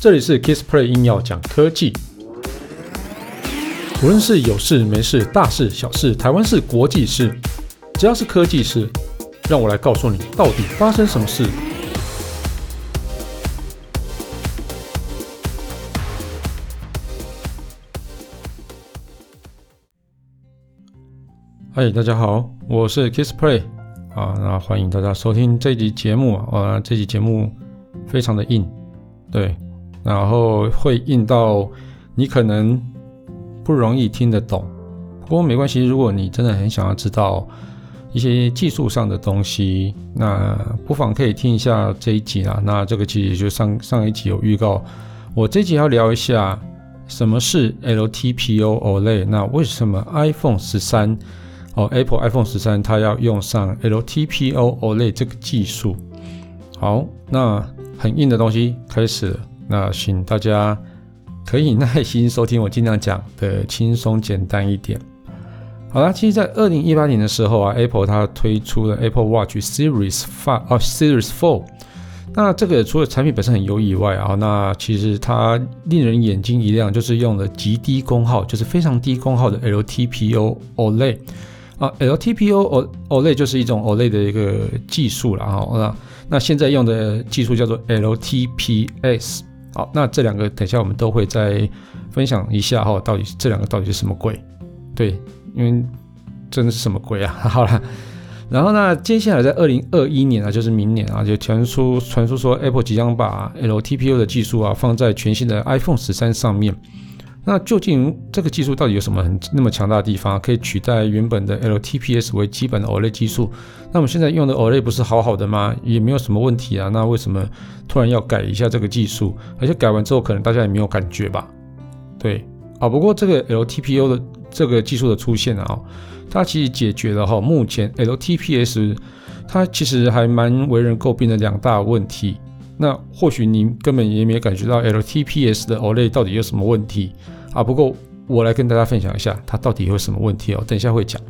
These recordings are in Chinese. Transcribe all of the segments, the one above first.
这里是 Kissplay 硬要讲科技，无论是有事没事、大事小事、台湾事、国际事，只要是科技事，让我来告诉你到底发生什么事。嗨，大家好，我是 Kissplay。啊，那欢迎大家收听这集节目啊！这集节目非常的硬，对，然后会硬到你可能不容易听得懂，不过没关系，如果你真的很想要知道一些技术上的东西，那不妨可以听一下这一集啊。那这个其实就上上一集有预告，我这集要聊一下什么是 LTPO OLED，那为什么 iPhone 十三？哦，Apple iPhone 十三它要用上 LTPO OLED 这个技术。好，那很硬的东西开始。那请大家可以耐心收听，我尽量讲的轻松简单一点。好啦，其实，在二零一八年的时候啊，Apple 它推出了 Apple Watch Series Five 哦，Series Four。那这个除了产品本身很优以外啊，那其实它令人眼睛一亮，就是用了极低功耗，就是非常低功耗的 LTPO OLED。啊，LTPO O OLED 就是一种 OLED 的一个技术了哈。那那现在用的技术叫做 LTPS。好，那这两个等下我们都会再分享一下哈，到底这两个到底是什么鬼？对，因为真的是什么鬼啊？好了，然后呢，接下来在二零二一年啊，就是明年啊，就传出传出说 Apple 即将把 LTPO 的技术啊放在全新的 iPhone 十三上面。那究竟这个技术到底有什么很那么强大的地方，可以取代原本的 LTPS 为基本的 OLED 技术？那我们现在用的 OLED 不是好好的吗？也没有什么问题啊。那为什么突然要改一下这个技术？而且改完之后，可能大家也没有感觉吧？对啊。不过这个 LTPO 的这个技术的出现啊，它其实解决了哈目前 LTPS 它其实还蛮为人诟病的两大问题。那或许您根本也没有感觉到 LTPS 的 OLED 到底有什么问题啊？不过我来跟大家分享一下，它到底有什么问题哦。等一下会讲。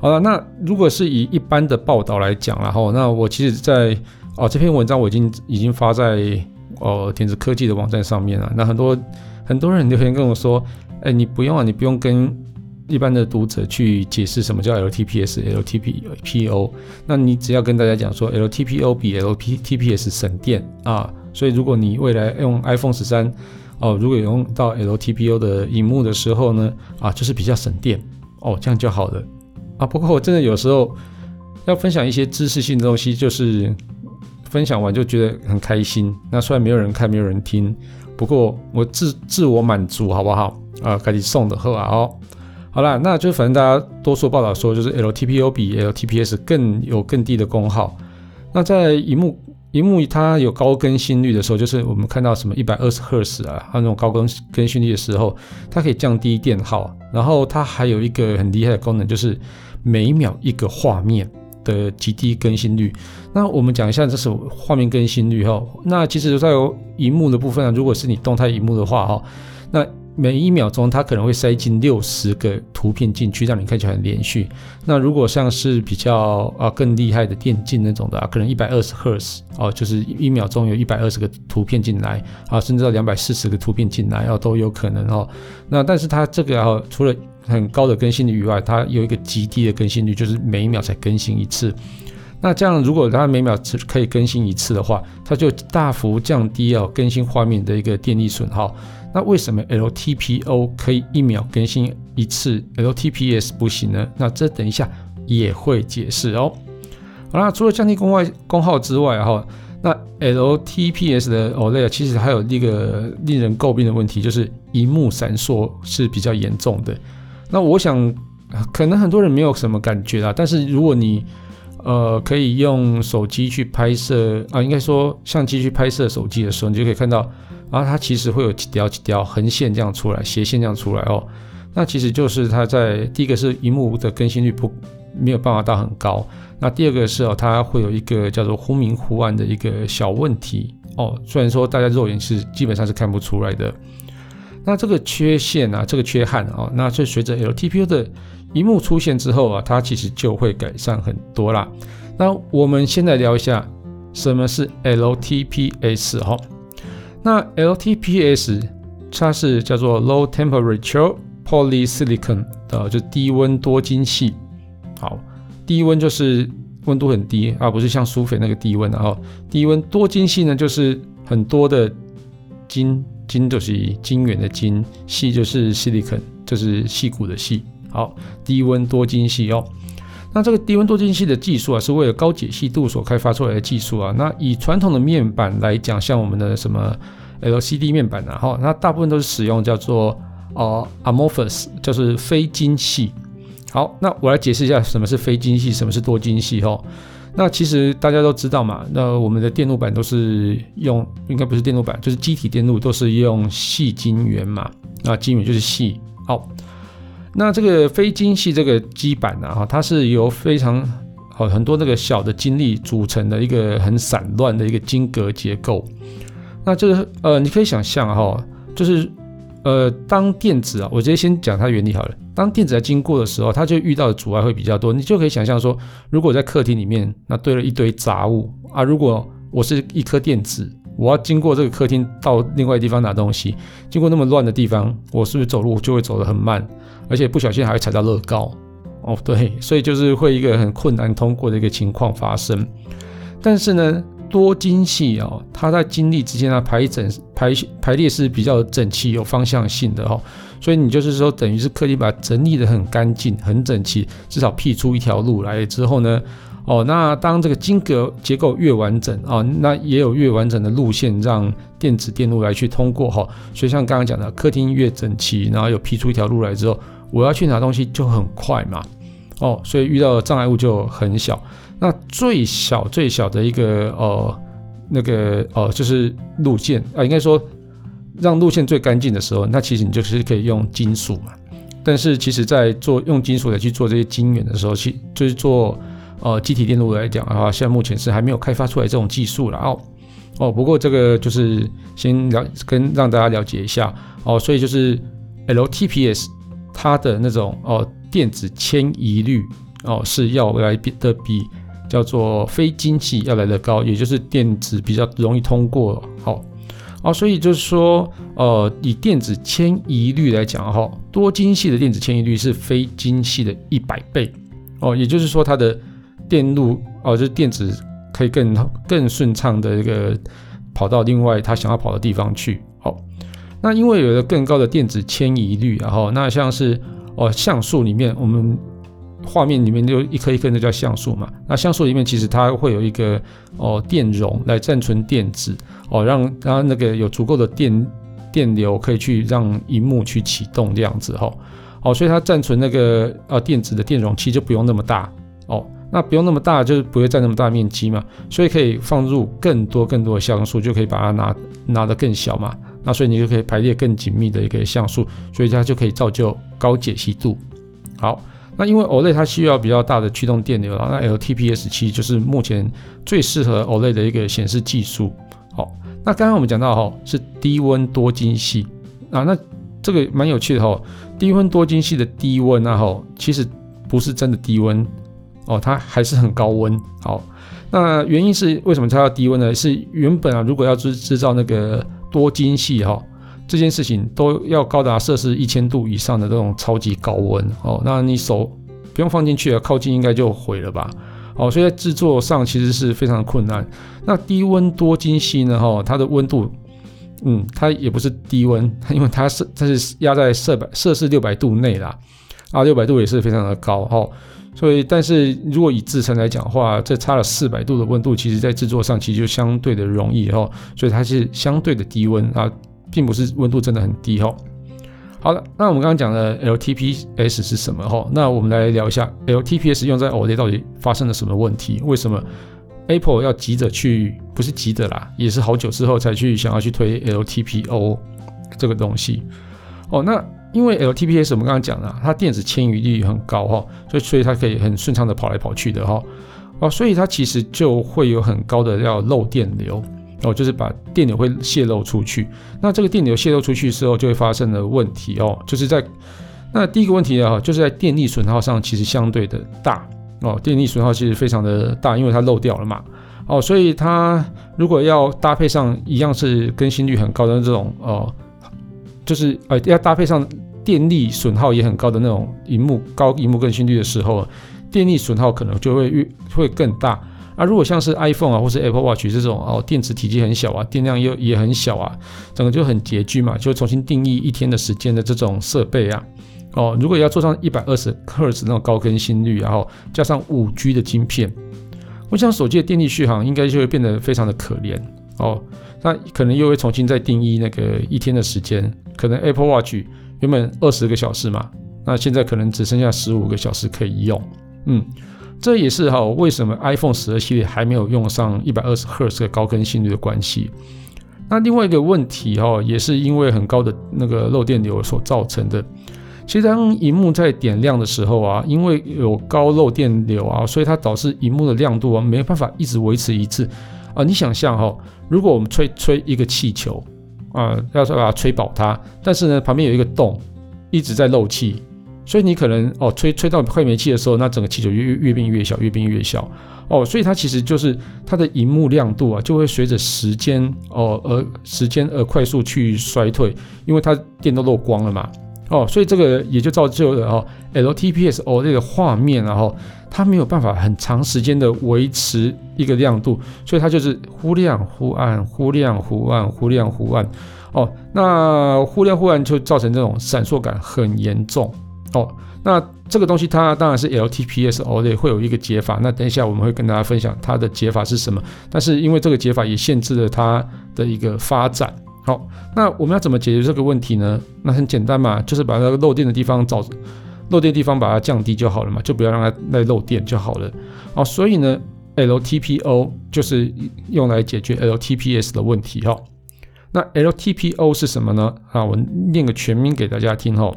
好了，那如果是以一般的报道来讲，然后那我其实在，哦这篇文章我已经已经发在哦电子科技的网站上面了。那很多很多人留言跟我说，哎，你不用啊，你不用跟。一般的读者去解释什么叫 LTPS、LTPPO，那你只要跟大家讲说 LTPO 比 LTPS 省电啊，所以如果你未来用 iPhone 十三哦，如果用到 LTPO 的荧幕的时候呢，啊，就是比较省电哦，这样就好了啊。不过我真的有时候要分享一些知识性的东西，就是分享完就觉得很开心。那虽然没有人看，没有人听，不过我自自我满足，好不好？啊，赶紧送的喝啊哦。好啦，那就反正大家多数报道说，就是 LTPO 比 LTPS 更有更低的功耗。那在荧幕荧幕它有高更新率的时候，就是我们看到什么一百二十赫兹啊，它那种高更更新率的时候，它可以降低电耗。然后它还有一个很厉害的功能，就是每秒一个画面的极低更新率。那我们讲一下这是画面更新率哈。那其实在荧幕的部分啊，如果是你动态荧幕的话哈，那每一秒钟，它可能会塞进六十个图片进去，让你看起来很连续。那如果像是比较啊更厉害的电竞那种的啊，可能一百二十赫兹哦，就是一秒钟有一百二十个图片进来啊，甚至到两百四十个图片进来哦，都有可能哦。那但是它这个啊，除了很高的更新率以外，它有一个极低的更新率，就是每一秒才更新一次。那这样如果它每秒只可以更新一次的话，它就大幅降低哦更新画面的一个电力损耗。那为什么 LTPO 可以一秒更新一次，LTPS 不行呢？那这等一下也会解释哦。好啦，除了降低功外功耗之外，哈，那 LTPS 的 OLED 其实还有一个令人诟病的问题，就是荧幕闪烁是比较严重的。那我想可能很多人没有什么感觉啦，但是如果你呃可以用手机去拍摄啊，应该说相机去拍摄手机的时候，你就可以看到。然后它其实会有几条几条横线这样出来，斜线这样出来哦。那其实就是它在第一个是荧幕的更新率不没有办法到很高。那第二个是哦，它会有一个叫做忽明忽暗的一个小问题哦。虽然说大家肉眼是基本上是看不出来的。那这个缺陷啊，这个缺憾哦，那就随着 LTPO 的一幕出现之后啊，它其实就会改善很多啦。那我们先来聊一下什么是 LTPS 哈。那 LTPS 它是叫做 Low Temperature Polysilicon 的，就低温多晶矽。好，低温就是温度很低，而不是像苏菲那个低温。然后低温多晶矽呢，就是很多的晶，晶就是晶圆的晶，细就是 silicon，就是细骨的细。好，低温多晶矽哦。那这个低温多晶矽的技术啊，是为了高解析度所开发出来的技术啊。那以传统的面板来讲，像我们的什么 LCD 面板啊，哈，那大部分都是使用叫做呃 amorphous，就是非晶矽。好，那我来解释一下什么是非晶矽，什么是多晶矽哈。那其实大家都知道嘛，那我们的电路板都是用，应该不是电路板，就是机体电路都是用细晶圆嘛，那晶圆就是细。好。那这个非晶系这个基板呢，哈，它是由非常好很多那个小的晶粒组成的一个很散乱的一个晶格结构。那这个呃，你可以想象哈，就是呃，当电子啊，我直接先讲它原理好了。当电子在经过的时候，它就遇到的阻碍会比较多。你就可以想象说，如果在客厅里面那堆了一堆杂物啊，如果我是一颗电子，我要经过这个客厅到另外地方拿东西，经过那么乱的地方，我是不是走路就会走得很慢？而且不小心还会踩到乐高哦，对，所以就是会一个很困难通过的一个情况发生。但是呢，多晶矽哦，它在晶粒之间的排整排排列是比较整齐、有方向性的、哦，所以你就是说，等于是刻意把它整理得很干净、很整齐，至少辟出一条路来之后呢，哦，那当这个晶格结构越完整啊、哦，那也有越完整的路线让电子电路来去通过哈、哦。所以像刚刚讲的，客厅越整齐，然后有劈出一条路来之后。我要去拿东西就很快嘛，哦，所以遇到的障碍物就很小。那最小最小的一个呃那个呃就是路线啊、应该说让路线最干净的时候，那其实你就是可以用金属嘛。但是其实在做用金属来去做这些晶圆的时候，其就是做呃机体电路来讲的话，现在目前是还没有开发出来这种技术了哦哦。不过这个就是先了跟让大家了解一下哦，所以就是 LTPS。它的那种哦，电子迁移率哦是要来比的比叫做非晶矽要来的高，也就是电子比较容易通过。好，哦，所以就是说，呃，以电子迁移率来讲哈，多晶系的电子迁移率是非晶系的一百倍哦，也就是说它的电路哦，就是电子可以更更顺畅的一个跑到另外它想要跑的地方去。好。那因为有了更高的电子迁移率，然后那像是哦像素里面，我们画面里面就一颗一颗的叫像素嘛。那像素里面其实它会有一个哦电容来暂存电子哦，让它那个有足够的电电流可以去让荧幕去启动这样子哈。哦，所以它暂存那个呃电子的电容器就不用那么大，那不用那么大就是不会占那么大面积嘛，所以可以放入更多更多的像素，就可以把它拿拿得更小嘛。那所以你就可以排列更紧密的一个像素，所以它就可以造就高解析度。好，那因为 OLED 它需要比较大的驱动电流，那 LTPS 七就是目前最适合 OLED 的一个显示技术。好，那刚刚我们讲到哈是低温多晶矽啊，那这个蛮有趣的哈，低温多晶矽的低温啊哈，其实不是真的低温哦，它还是很高温。好，那原因是为什么它要低温呢？是原本啊，如果要制制造那个多晶系哈，这件事情都要高达摄氏一千度以上的这种超级高温哦。那你手不用放进去了，靠近应该就毁了吧？哦，所以在制作上其实是非常困难。那低温多晶系呢？哈，它的温度，嗯，它也不是低温，因为它是它是压在摄摄氏六百度内啦。啊，六百度也是非常的高哈。所以，但是如果以制程来讲的话，这差了四百度的温度，其实在制作上其实就相对的容易哈，所以它是相对的低温啊，并不是温度真的很低哈。好了，那我们刚刚讲的 LTPS 是什么哈？那我们来聊一下 LTPS 用在 OLED 到底发生了什么问题？为什么 Apple 要急着去，不是急着啦，也是好久之后才去想要去推 LTPO 这个东西哦？那因为 LTPS 我们刚刚讲了，它电子迁移率很高哈，所以所以它可以很顺畅的跑来跑去的哈，哦，所以它其实就会有很高的要漏电流哦，就是把电流会泄漏出去。那这个电流泄漏出去之后，就会发生的问题哦，就是在那第一个问题啊，就是在电力损耗上其实相对的大哦，电力损耗其实非常的大，因为它漏掉了嘛。哦，所以它如果要搭配上一样是更新率很高的这种哦，就是呃要搭配上电力损耗也很高的那种荧幕高荧幕更新率的时候，电力损耗可能就会越会更大。啊，如果像是 iPhone 啊，或是 Apple Watch 这种哦，电池体积很小啊，电量又也很小啊，整个就很拮据嘛，就重新定义一天的时间的这种设备啊，哦，如果要做上一百二十赫兹那种高更新率，然后加上五 G 的晶片，我想手机的电力续航应该就会变得非常的可怜哦，那可能又会重新再定义那个一天的时间，可能 Apple Watch 原本二十个小时嘛，那现在可能只剩下十五个小时可以用，嗯。这也是哈为什么 iPhone 十二系列还没有用上一百二十赫兹的高更新率的关系。那另外一个问题哈，也是因为很高的那个漏电流所造成的。其实当荧幕在点亮的时候啊，因为有高漏电流啊，所以它导致荧幕的亮度啊没办法一直维持一致啊。你想象哈，如果我们吹吹一个气球啊，要说把它吹饱它，但是呢旁边有一个洞一直在漏气。所以你可能哦，吹吹到快没气的时候，那整个气球越越变越小，越变越小哦。所以它其实就是它的荧幕亮度啊，就会随着时间哦而时间而快速去衰退，因为它电都漏光了嘛哦。所以这个也就造就了哦，LTPS 哦这个画面然后它没有办法很长时间的维持一个亮度，所以它就是忽亮忽暗，忽亮忽暗，忽亮忽暗哦。那忽亮忽暗就造成这种闪烁感很严重。哦，那这个东西它当然是 LTPS OLED 会有一个解法，那等一下我们会跟大家分享它的解法是什么。但是因为这个解法也限制了它的一个发展。好，那我们要怎么解决这个问题呢？那很简单嘛，就是把那个漏电的地方找漏电地方把它降低就好了嘛，就不要让它再漏电就好了。哦，所以呢，LTPO 就是用来解决 LTPS 的问题哈。那 LTPO 是什么呢？啊，我念个全名给大家听哈。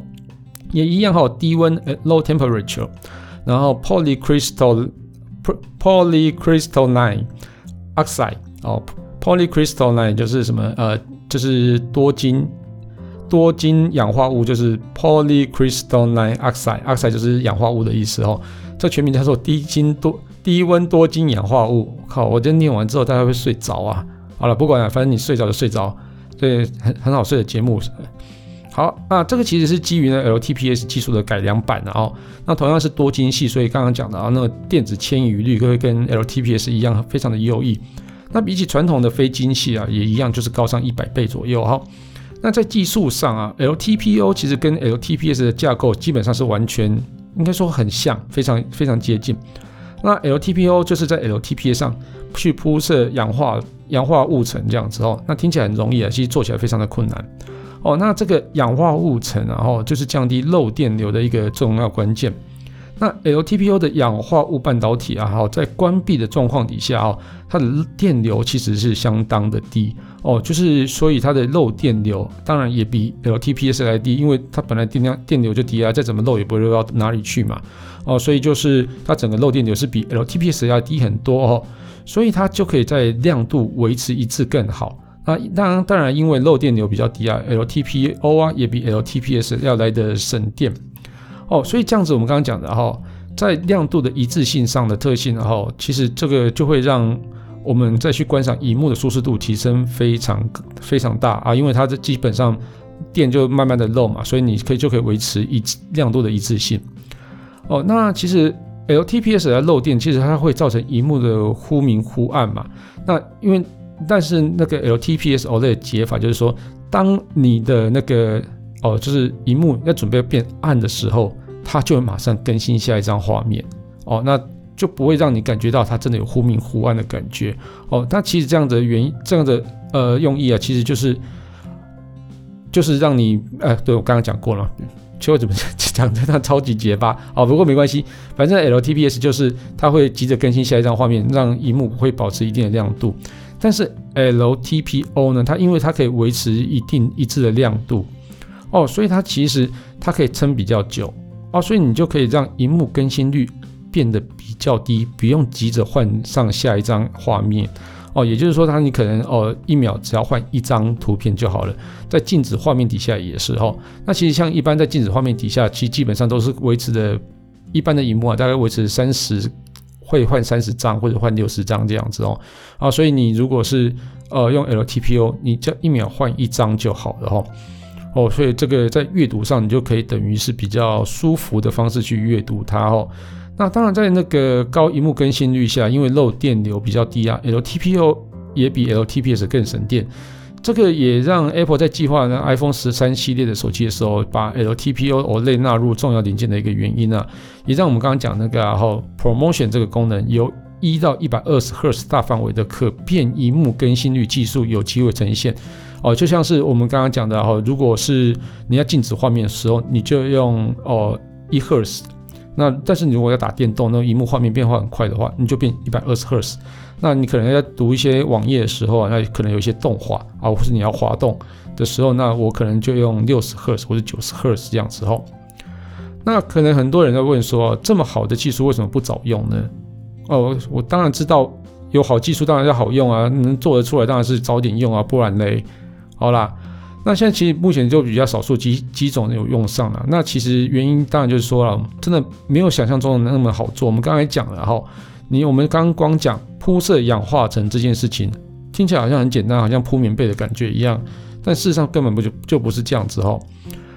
也一样哈，低温 low temperature，然后 polycrystal polycrystalline oxide 哦，polycrystalline 就是什么呃，就是多晶多晶氧化物，就是 polycrystalline oxide，oxide 就是氧化物的意思哦。这全名叫做低晶多低温多晶氧化物。靠，我这念完之后大家会睡着啊。好了，不管了，反正你睡着就睡着，对，很很好睡的节目。好，那这个其实是基于呢 LTPS 技术的改良版的哦。那同样是多晶系，所以刚刚讲的啊，那个电子迁移率会跟 LTPS 一样，非常的优异。那比起传统的非晶系啊，也一样就是高上一百倍左右哈。那在技术上啊，LTPO 其实跟 LTPS 的架构基本上是完全应该说很像，非常非常接近。那 LTPO 就是在 LTPS 上去铺设氧化氧化物层这样子哦。那听起来很容易啊，其实做起来非常的困难。哦，那这个氧化物层，然后就是降低漏电流的一个重要关键。那 LTPO 的氧化物半导体啊，哈，在关闭的状况底下啊，它的电流其实是相当的低哦，就是所以它的漏电流当然也比 LTPS 来低，因为它本来电量电流就低啊，再怎么漏也不会漏到哪里去嘛。哦，所以就是它整个漏电流是比 LTPS 要低很多哦，所以它就可以在亮度维持一致更好。那，当然，当然，因为漏电流比较低啊，LTPO 啊也比 LTPS 要来的省电哦，所以这样子我们刚刚讲的哈，在亮度的一致性上的特性，哈其实这个就会让我们再去观赏荧幕的舒适度提升非常非常大啊，因为它这基本上电就慢慢的漏嘛，所以你可以就可以维持一亮度的一致性哦。那其实 LTPS 的漏电，其实它会造成荧幕的忽明忽暗嘛，那因为。但是那个 LTPS OLED 解法就是说，当你的那个哦，就是荧幕要准备变暗的时候，它就会马上更新下一张画面哦，那就不会让你感觉到它真的有忽明忽暗的感觉哦。那其实这样的原因，这样的呃用意啊，其实就是就是让你呃，对我刚刚讲过了，其实我怎么讲的它超级结巴哦，不过没关系，反正 LTPS 就是它会急着更新下一张画面，让荧幕会保持一定的亮度。但是 LTPO 呢，它因为它可以维持一定一致的亮度哦，所以它其实它可以撑比较久哦，所以你就可以让荧幕更新率变得比较低，不用急着换上下一张画面哦。也就是说，它你可能哦一秒只要换一张图片就好了，在静止画面底下也是哦。那其实像一般在静止画面底下，其实基本上都是维持的，一般的荧幕啊，大概维持三十。会换三十张或者换六十张这样子哦。啊，所以你如果是呃用 LTPO，你就一秒换一张就好了哈。哦，所以这个在阅读上，你就可以等于是比较舒服的方式去阅读它哦。那当然，在那个高萤幕更新率下，因为漏电流比较低啊，LTPO 也比 LTPS 更省电。这个也让 Apple 在计划呢 iPhone 十三系列的手机的时候，把 LTPO OLED 纳入重要零件的一个原因啊，也让我们刚刚讲那个然后 Promotion 这个功能由一到一百二十赫兹大范围的可变萤幕更新率技术有机会呈现。哦，就像是我们刚刚讲的哈，如果是你要静止画面的时候，你就用哦一赫兹。那但是你如果要打电动，那萤幕画面变化很快的话，你就变一百二十赫兹。那你可能要读一些网页的时候啊，那可能有一些动画啊，或是你要滑动的时候，那我可能就用六十赫兹或者九十赫兹这样子哈。那可能很多人在问说，这么好的技术为什么不早用呢？哦，我当然知道有好技术当然要好用啊，能做得出来当然是早点用啊，不然嘞。好啦，那现在其实目前就比较少数几几种有用上了。那其实原因当然就是说了，真的没有想象中的那么好做。我们刚才讲了哈，你我们刚光讲铺设氧化层这件事情，听起来好像很简单，好像铺棉被的感觉一样，但事实上根本不就就不是这样子哈。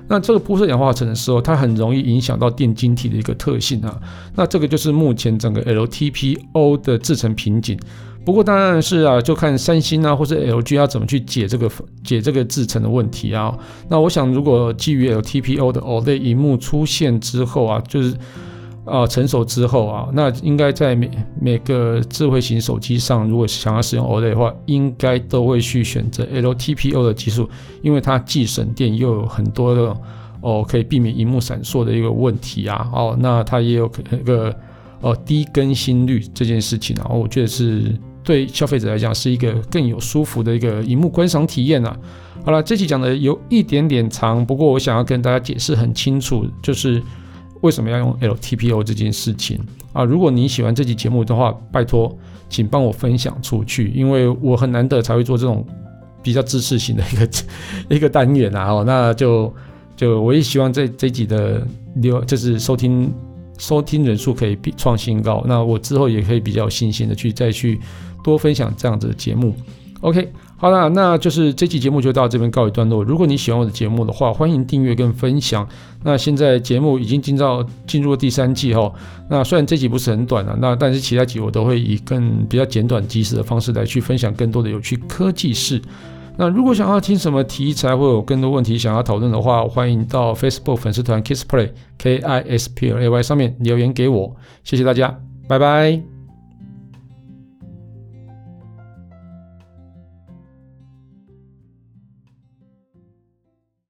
那这个铺设氧化层的时候，它很容易影响到电晶体的一个特性啊。那这个就是目前整个 LTPO 的制成瓶颈。不过当然是啊，就看三星啊或者 LG 要怎么去解这个解这个制成的问题啊。那我想，如果基于 LTPO 的 OLED 萤幕出现之后啊，就是啊成熟之后啊，那应该在每每个智慧型手机上，如果想要使用 OLED 的话，应该都会去选择 LTPO 的技术，因为它既省电又有很多的哦可以避免荧幕闪烁的一个问题啊。哦，那它也有那个哦低更新率这件事情啊，我觉得是。对消费者来讲是一个更有舒服的一个荧幕观赏体验啊。好了，这期讲的有一点点长，不过我想要跟大家解释很清楚，就是为什么要用 LTPO 这件事情啊。如果你喜欢这期节目的话，拜托请帮我分享出去，因为我很难得才会做这种比较知识型的一个 一个单元啊。哦，那就就我也希望这这集的流就是收听收听人数可以比创新高，那我之后也可以比较有信心的去再去。多分享这样子的节目，OK，好了，那就是这期节目就到这边告一段落。如果你喜欢我的节目的话，欢迎订阅跟分享。那现在节目已经进到进入了第三季哈，那虽然这集不是很短了，那但是其他集我都会以更比较简短及时的方式来去分享更多的有趣科技事。那如果想要听什么题材或有更多问题想要讨论的话，欢迎到 Facebook 粉丝团 KISSPLAY K I S P L A Y 上面留言给我。谢谢大家，拜拜。